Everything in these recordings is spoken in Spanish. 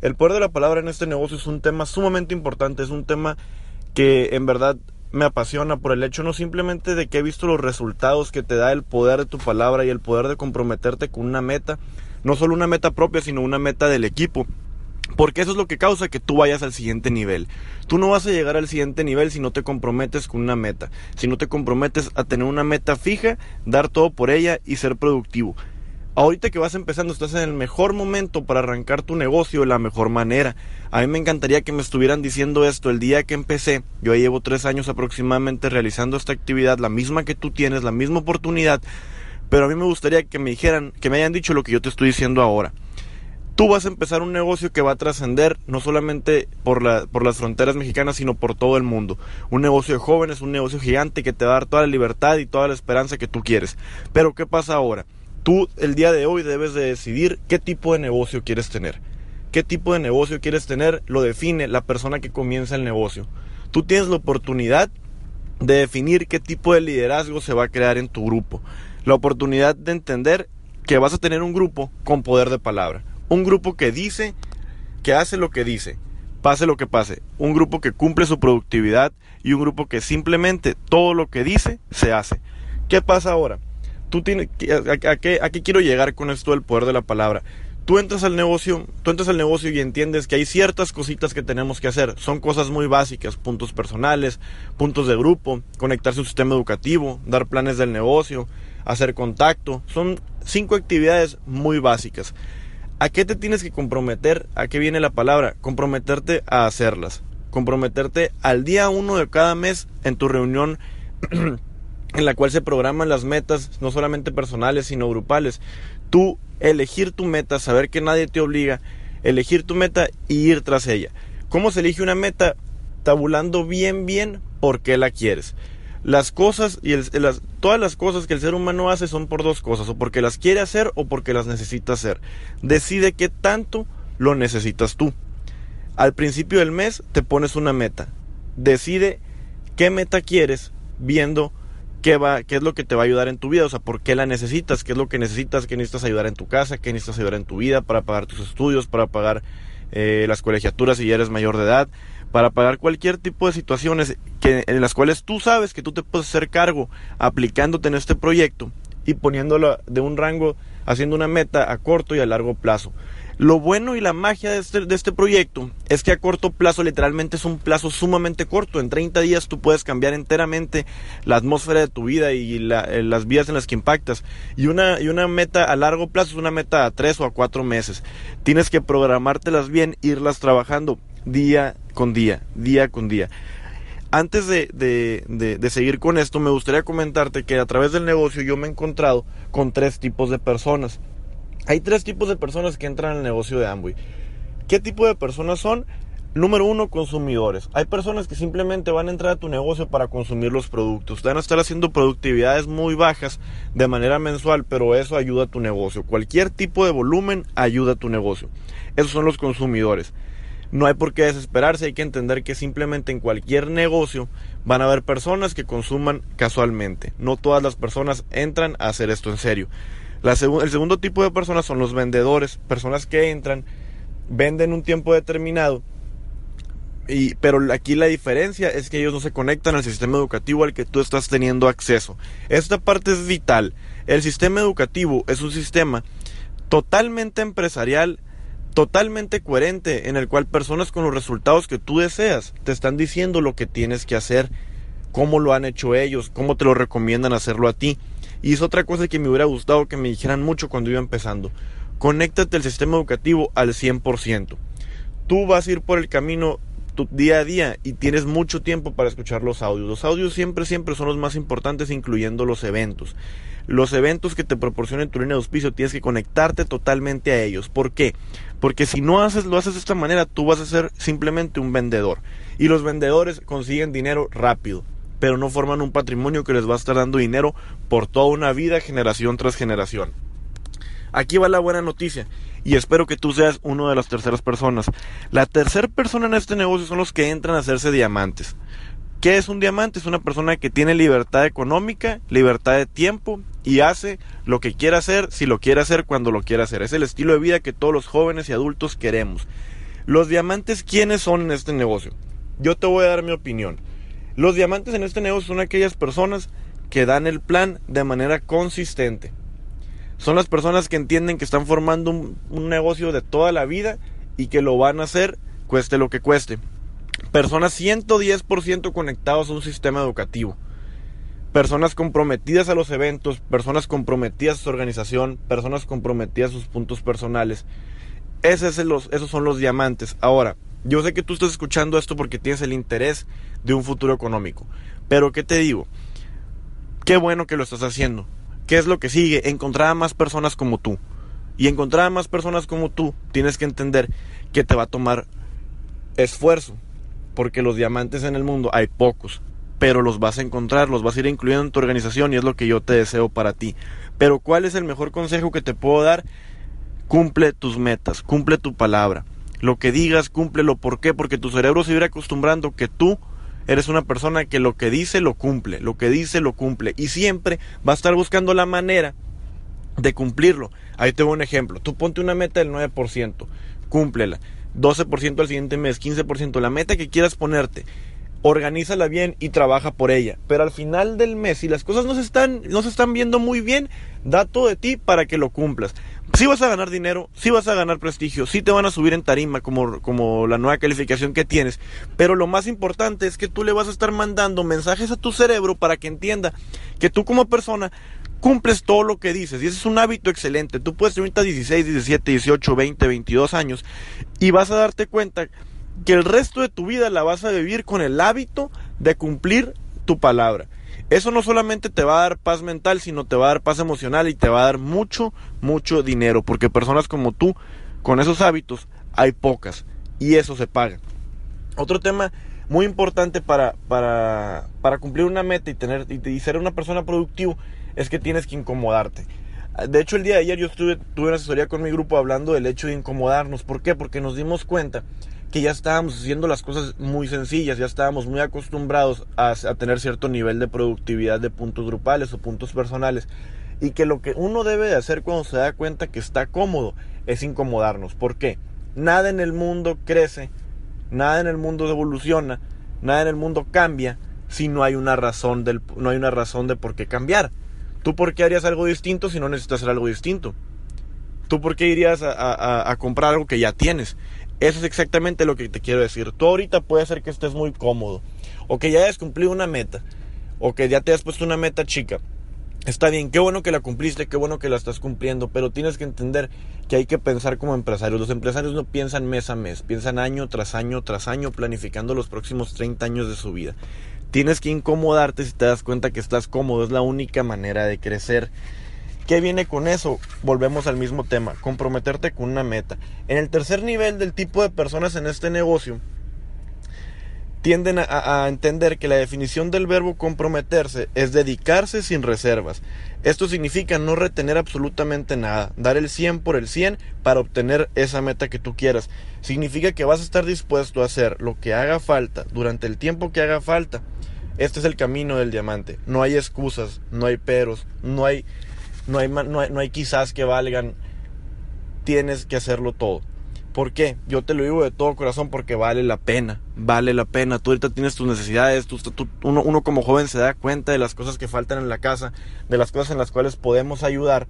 El poder de la palabra en este negocio es un tema sumamente importante, es un tema que en verdad me apasiona por el hecho no simplemente de que he visto los resultados que te da el poder de tu palabra y el poder de comprometerte con una meta, no solo una meta propia, sino una meta del equipo. Porque eso es lo que causa que tú vayas al siguiente nivel. Tú no vas a llegar al siguiente nivel si no te comprometes con una meta. Si no te comprometes a tener una meta fija, dar todo por ella y ser productivo. Ahorita que vas empezando, estás en el mejor momento para arrancar tu negocio de la mejor manera. A mí me encantaría que me estuvieran diciendo esto el día que empecé. Yo llevo tres años aproximadamente realizando esta actividad, la misma que tú tienes, la misma oportunidad. Pero a mí me gustaría que me dijeran, que me hayan dicho lo que yo te estoy diciendo ahora. Tú vas a empezar un negocio que va a trascender no solamente por, por las fronteras mexicanas, sino por todo el mundo. Un negocio de jóvenes, un negocio gigante que te va a dar toda la libertad y toda la esperanza que tú quieres. Pero ¿qué pasa ahora? Tú el día de hoy debes de decidir qué tipo de negocio quieres tener. ¿Qué tipo de negocio quieres tener? Lo define la persona que comienza el negocio. Tú tienes la oportunidad de definir qué tipo de liderazgo se va a crear en tu grupo. La oportunidad de entender que vas a tener un grupo con poder de palabra. Un grupo que dice, que hace lo que dice, pase lo que pase. Un grupo que cumple su productividad y un grupo que simplemente todo lo que dice se hace. ¿Qué pasa ahora? Tú a, qué, ¿a qué quiero llegar con esto del poder de la palabra? Tú entras al negocio, tú entras al negocio y entiendes que hay ciertas cositas que tenemos que hacer. Son cosas muy básicas, puntos personales, puntos de grupo, conectarse a un sistema educativo, dar planes del negocio, hacer contacto. Son cinco actividades muy básicas. ¿A qué te tienes que comprometer? ¿A qué viene la palabra? Comprometerte a hacerlas. Comprometerte al día uno de cada mes en tu reunión en la cual se programan las metas, no solamente personales, sino grupales. Tú elegir tu meta, saber que nadie te obliga, elegir tu meta y ir tras ella. ¿Cómo se elige una meta? Tabulando bien, bien por qué la quieres. Las cosas y las, todas las cosas que el ser humano hace son por dos cosas, o porque las quiere hacer o porque las necesita hacer. Decide qué tanto lo necesitas tú. Al principio del mes te pones una meta. Decide qué meta quieres viendo qué, va, qué es lo que te va a ayudar en tu vida, o sea, por qué la necesitas, qué es lo que necesitas, qué necesitas ayudar en tu casa, qué necesitas ayudar en tu vida para pagar tus estudios, para pagar eh, las colegiaturas si ya eres mayor de edad, para pagar cualquier tipo de situaciones que, en las cuales tú sabes que tú te puedes hacer cargo aplicándote en este proyecto y poniéndolo de un rango, haciendo una meta a corto y a largo plazo. Lo bueno y la magia de este, de este proyecto es que a corto plazo literalmente es un plazo sumamente corto. En 30 días tú puedes cambiar enteramente la atmósfera de tu vida y eh, las vías en las que impactas. Y una, meta a largo plazo es una meta a 3 o a 4 meses. Tienes que programártelas bien, irlas trabajando día con día, día con día. Antes de, de, de, seguir con esto, me gustaría comentarte que a través del negocio yo me he encontrado con tres tipos de personas. Hay tres tipos de personas que entran al negocio de Amway. ¿Qué tipo de personas son? Número uno, consumidores. Hay personas que simplemente van a entrar a tu negocio para consumir los productos. Van a estar haciendo productividades muy bajas de manera mensual, pero eso ayuda a tu negocio. Cualquier tipo de volumen ayuda a tu negocio. Esos son los consumidores. No hay por qué desesperarse, hay que entender que simplemente en cualquier negocio van a haber personas que consuman casualmente. No todas las personas entran a hacer esto en serio el segundo tipo de personas son los vendedores, personas que entran, venden un tiempo determinado, y, pero aquí la diferencia es que ellos no se conectan al sistema educativo al que tú estás teniendo acceso. Esta parte es vital. El sistema educativo es un sistema totalmente empresarial, totalmente coherente, en el cual personas con los resultados que tú deseas te están diciendo lo que tienes que hacer, cómo lo han hecho ellos, cómo te lo recomiendan hacerlo a ti. Y es otra cosa que me hubiera gustado que me dijeran mucho cuando iba empezando. Conéctate al sistema educativo al 100%. Tú vas a ir por el camino tu día a día y tienes mucho tiempo para escuchar los audios. Los audios siempre, siempre son los más importantes, incluyendo los eventos. Los eventos que te proporcionen tu línea de auspicio tienes que conectarte totalmente a ellos. ¿Por qué? Porque si no haces, lo haces de esta manera, tú vas a ser simplemente un vendedor. Y los vendedores consiguen dinero rápido pero no forman un patrimonio que les va a estar dando dinero por toda una vida, generación tras generación. Aquí va la buena noticia y espero que tú seas uno de las terceras personas. La tercera persona en este negocio son los que entran a hacerse diamantes. ¿Qué es un diamante? Es una persona que tiene libertad económica, libertad de tiempo y hace lo que quiera hacer, si lo quiere hacer, cuando lo quiera hacer. Es el estilo de vida que todos los jóvenes y adultos queremos. Los diamantes, ¿quiénes son en este negocio? Yo te voy a dar mi opinión. Los diamantes en este negocio son aquellas personas que dan el plan de manera consistente. Son las personas que entienden que están formando un, negocio de toda la vida y que lo van a hacer cueste lo que cueste. Personas 110% conectados a un sistema educativo. Personas comprometidas a los eventos, personas comprometidas a su organización, personas comprometidas a sus puntos personales. Esos son los diamantes. Ahora, yo sé que tú estás escuchando esto porque tienes el interés de un futuro económico. Pero ¿qué te digo? Qué bueno que lo estás haciendo. ¿Qué es lo que sigue? Encontrar a más personas como tú. Y encontrar a más personas como tú, tienes que entender que te va a tomar esfuerzo. Porque los diamantes en el mundo hay pocos. Pero los vas a encontrar, los vas a ir incluyendo en tu organización y es lo que yo te deseo para ti. Pero ¿cuál es el mejor consejo que te puedo dar? Cumple tus metas, cumple tu palabra. Lo que digas, cúmplelo. ¿Por qué? Porque tu cerebro se irá acostumbrando que tú eres una persona que lo que dice lo cumple, lo que dice lo cumple y siempre va a estar buscando la manera de cumplirlo. Ahí tengo un ejemplo. Tú ponte una meta del 9%, cúmplela. 12% al siguiente mes, 15%, la meta que quieras ponerte. Organízala bien y trabaja por ella. Pero al final del mes, si las cosas no se están, no se están viendo muy bien, da todo de ti para que lo cumplas sí vas a ganar dinero, sí vas a ganar prestigio, sí te van a subir en tarima como, como la nueva calificación que tienes, pero lo más importante es que tú le vas a estar mandando mensajes a tu cerebro para que entienda que tú como persona cumples todo lo que dices y ese es un hábito excelente. Tú puedes tener ahorita 16, 17, 18, 20, 22 años y vas a darte cuenta que el resto de tu vida la vas a vivir con el hábito de cumplir tu palabra. Eso no solamente te va a dar paz mental, sino te va a dar paz emocional y te va a dar mucho, mucho dinero, porque personas como tú, con esos hábitos, hay pocas y eso se paga. Otro tema muy importante para, para, para cumplir una meta y, tener, y, ser una persona productiva es que tienes que incomodarte. De hecho, el día de ayer yo estuve, tuve una asesoría con mi grupo hablando del hecho de incomodarnos. ¿Por qué? Porque nos dimos cuenta que ya estábamos haciendo las cosas muy sencillas, ya estábamos muy acostumbrados a, tener cierto nivel de productividad de puntos grupales o puntos personales y que lo que uno debe de hacer cuando se da cuenta que está cómodo es incomodarnos. ¿Por qué? Nada en el mundo crece, nada en el mundo evoluciona, nada en el mundo cambia si no hay una razón del, no hay una razón de por qué cambiar. ¿Tú por qué harías algo distinto si no necesitas hacer algo distinto? ¿Tú por qué irías a comprar algo que ya tienes? Eso es exactamente lo que te quiero decir. Tú ahorita puede ser que estés muy cómodo, o que ya hayas cumplido una meta, o que ya te hayas puesto una meta chica. Está bien, qué bueno que la cumpliste, qué bueno que la estás cumpliendo, pero tienes que entender que hay que pensar como empresarios. Los empresarios no piensan mes a mes, piensan año tras año tras año, planificando los próximos 30 años de su vida. Tienes que incomodarte si te das cuenta que estás cómodo, es la única manera de crecer. ¿Qué viene con eso? Volvemos al mismo tema, comprometerte con una meta. En el tercer nivel del tipo de personas en este negocio, tienden a, entender que la definición del verbo comprometerse es dedicarse sin reservas. Esto significa no retener absolutamente nada, dar el 100 por el 100 para obtener esa meta que tú quieras. Significa que vas a estar dispuesto a hacer lo que haga falta durante el tiempo que haga falta. Este es el camino del diamante. No hay excusas, no hay peros, no hay no hay, no hay, quizás que valgan, tienes que hacerlo todo. ¿Por qué? Yo te lo digo de todo corazón porque vale la pena, vale la pena. Tú ahorita tienes tus necesidades, uno, uno, como joven se da cuenta de las cosas que faltan en la casa, de las cosas en las cuales podemos ayudar.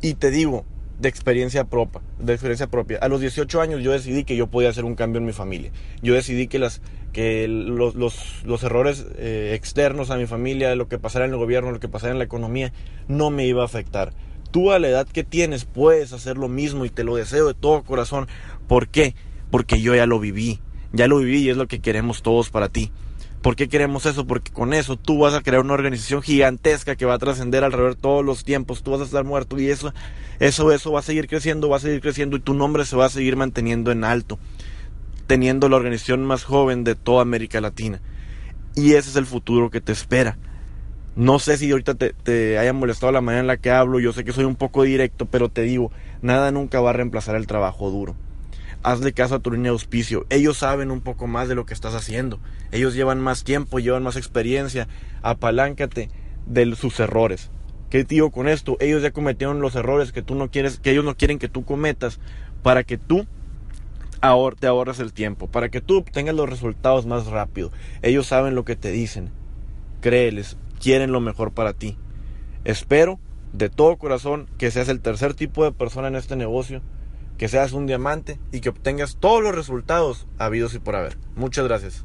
Y te digo, de experiencia propia, de experiencia propia. A los 18 años yo decidí que yo podía hacer un cambio en mi familia. Yo decidí que las que los, los, los errores eh, externos a mi familia, lo que pasara en el gobierno, lo que pasara en la economía, no me iba a afectar. Tú a la edad que tienes puedes hacer lo mismo y te lo deseo de todo corazón. ¿Por qué? Porque yo ya lo viví. Ya lo viví y es lo que queremos todos para ti. ¿Por qué queremos eso? Porque con eso tú vas a crear una organización gigantesca que va a trascender alrededor todos los tiempos. Tú vas a estar muerto y eso, eso, eso va a seguir creciendo, va a seguir creciendo y tu nombre se va a seguir manteniendo en alto, teniendo la organización más joven de toda América Latina. Y ese es el futuro que te espera. No sé si ahorita te, te haya molestado la manera en la que hablo, yo sé que soy un poco directo, pero te digo, nada nunca va a reemplazar el trabajo duro hazle caso a tu línea de auspicio. Ellos saben un poco más de lo que estás haciendo. Ellos llevan más tiempo, llevan más experiencia. Apaláncate de sus errores. ¿Qué digo con esto? Ellos ya cometieron los errores que tú no quieres, que ellos no quieren que tú cometas para que tú ahor te ahorres el tiempo, para que tú obtengas los resultados más rápido. Ellos saben lo que te dicen. Créeles, quieren lo mejor para ti. Espero de todo corazón que seas el tercer tipo de persona en este negocio que seas un diamante y que obtengas todos los resultados habidos y por haber. Muchas gracias.